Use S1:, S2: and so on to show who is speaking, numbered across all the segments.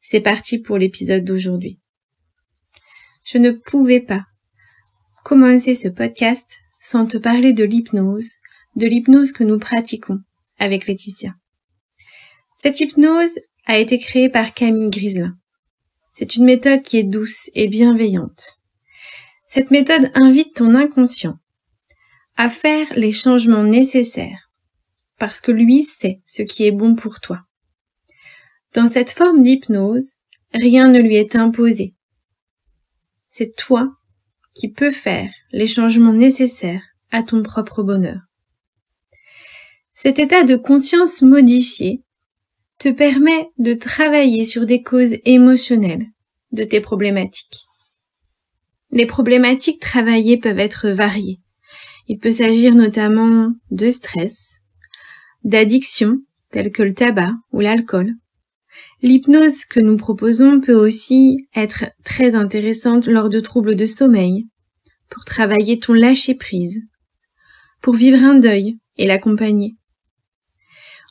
S1: C'est parti pour l'épisode d'aujourd'hui. Je ne pouvais pas commencer ce podcast sans te parler de l'hypnose, de l'hypnose que nous pratiquons avec Laetitia. Cette hypnose a été créée par Camille Griselin. C'est une méthode qui est douce et bienveillante. Cette méthode invite ton inconscient à faire les changements nécessaires parce que lui sait ce qui est bon pour toi. Dans cette forme d'hypnose, rien ne lui est imposé. C'est toi qui peux faire les changements nécessaires à ton propre bonheur. Cet état de conscience modifié te permet de travailler sur des causes émotionnelles de tes problématiques. Les problématiques travaillées peuvent être variées. Il peut s'agir notamment de stress, d'addiction, telles que le tabac ou l'alcool. L'hypnose que nous proposons peut aussi être très intéressante lors de troubles de sommeil, pour travailler ton lâcher-prise, pour vivre un deuil et l'accompagner.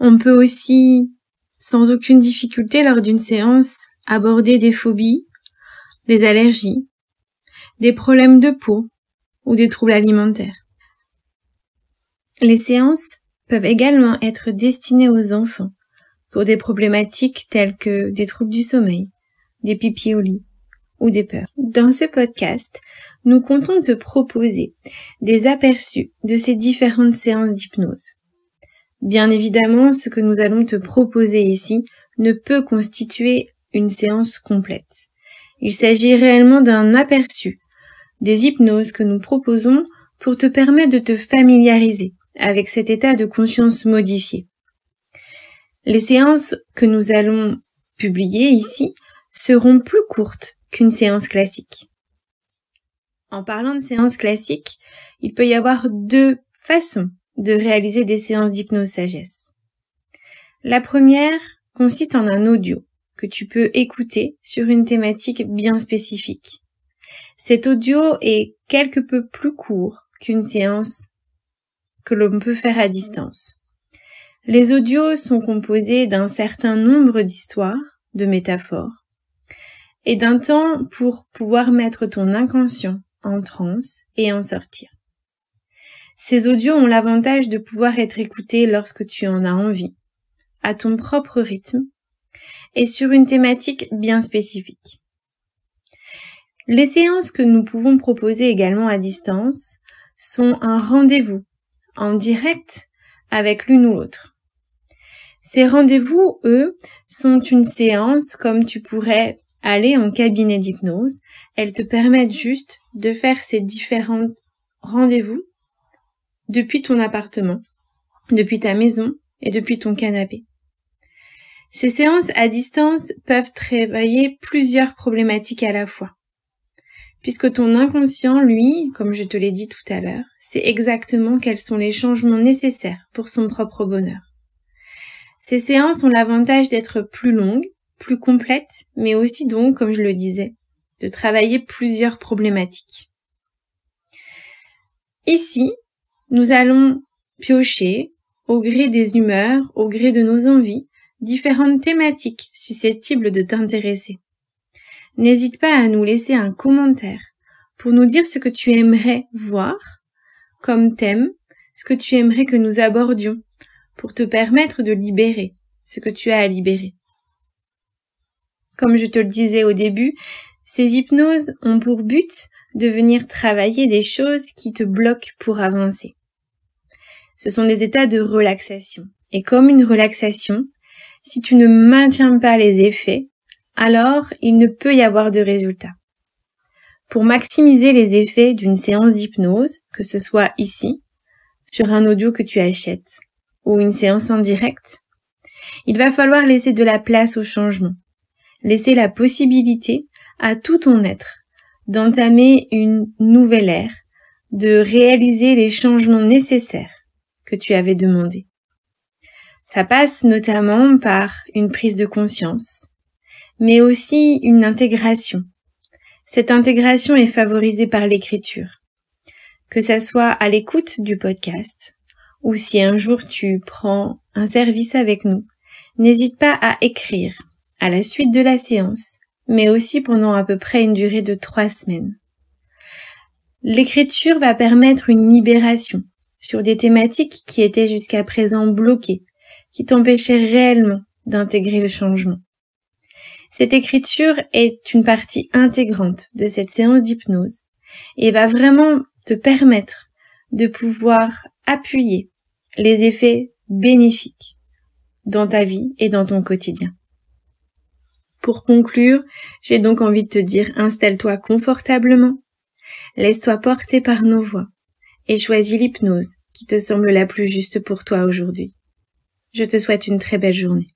S1: On peut aussi, sans aucune difficulté lors d'une séance, aborder des phobies, des allergies, des problèmes de peau ou des troubles alimentaires. Les séances peuvent également être destinées aux enfants pour des problématiques telles que des troubles du sommeil, des pipis au lit ou des peurs. Dans ce podcast, nous comptons te proposer des aperçus de ces différentes séances d'hypnose. Bien évidemment, ce que nous allons te proposer ici ne peut constituer une séance complète. Il s'agit réellement d'un aperçu des hypnoses que nous proposons pour te permettre de te familiariser avec cet état de conscience modifié. Les séances que nous allons publier ici seront plus courtes qu'une séance classique. En parlant de séance classique, il peut y avoir deux façons de réaliser des séances d'hypnose sagesse. La première consiste en un audio que tu peux écouter sur une thématique bien spécifique. Cet audio est quelque peu plus court qu'une séance que l'on peut faire à distance. Les audios sont composés d'un certain nombre d'histoires, de métaphores, et d'un temps pour pouvoir mettre ton inconscient en transe et en sortir. Ces audios ont l'avantage de pouvoir être écoutés lorsque tu en as envie, à ton propre rythme, et sur une thématique bien spécifique. Les séances que nous pouvons proposer également à distance sont un rendez-vous en direct avec l'une ou l'autre. Ces rendez-vous, eux, sont une séance comme tu pourrais aller en cabinet d'hypnose. Elles te permettent juste de faire ces différents rendez-vous depuis ton appartement, depuis ta maison et depuis ton canapé. Ces séances à distance peuvent travailler plusieurs problématiques à la fois puisque ton inconscient, lui, comme je te l'ai dit tout à l'heure, sait exactement quels sont les changements nécessaires pour son propre bonheur. Ces séances ont l'avantage d'être plus longues, plus complètes, mais aussi donc, comme je le disais, de travailler plusieurs problématiques. Ici, nous allons piocher, au gré des humeurs, au gré de nos envies, différentes thématiques susceptibles de t'intéresser. N'hésite pas à nous laisser un commentaire pour nous dire ce que tu aimerais voir comme thème, ce que tu aimerais que nous abordions pour te permettre de libérer ce que tu as à libérer. Comme je te le disais au début, ces hypnoses ont pour but de venir travailler des choses qui te bloquent pour avancer. Ce sont des états de relaxation. Et comme une relaxation, si tu ne maintiens pas les effets, alors il ne peut y avoir de résultat. Pour maximiser les effets d'une séance d'hypnose, que ce soit ici, sur un audio que tu achètes, ou une séance en direct, il va falloir laisser de la place au changement. laisser la possibilité à tout ton être d'entamer une nouvelle ère, de réaliser les changements nécessaires que tu avais demandés. Ça passe notamment par une prise de conscience, mais aussi une intégration. Cette intégration est favorisée par l'écriture. Que ça soit à l'écoute du podcast, ou si un jour tu prends un service avec nous, n'hésite pas à écrire à la suite de la séance, mais aussi pendant à peu près une durée de trois semaines. L'écriture va permettre une libération sur des thématiques qui étaient jusqu'à présent bloquées, qui t'empêchaient réellement d'intégrer le changement. Cette écriture est une partie intégrante de cette séance d'hypnose et va vraiment te permettre de pouvoir appuyer les effets bénéfiques dans ta vie et dans ton quotidien. Pour conclure, j'ai donc envie de te dire installe-toi confortablement, laisse-toi porter par nos voix et choisis l'hypnose qui te semble la plus juste pour toi aujourd'hui. Je te souhaite une très belle journée.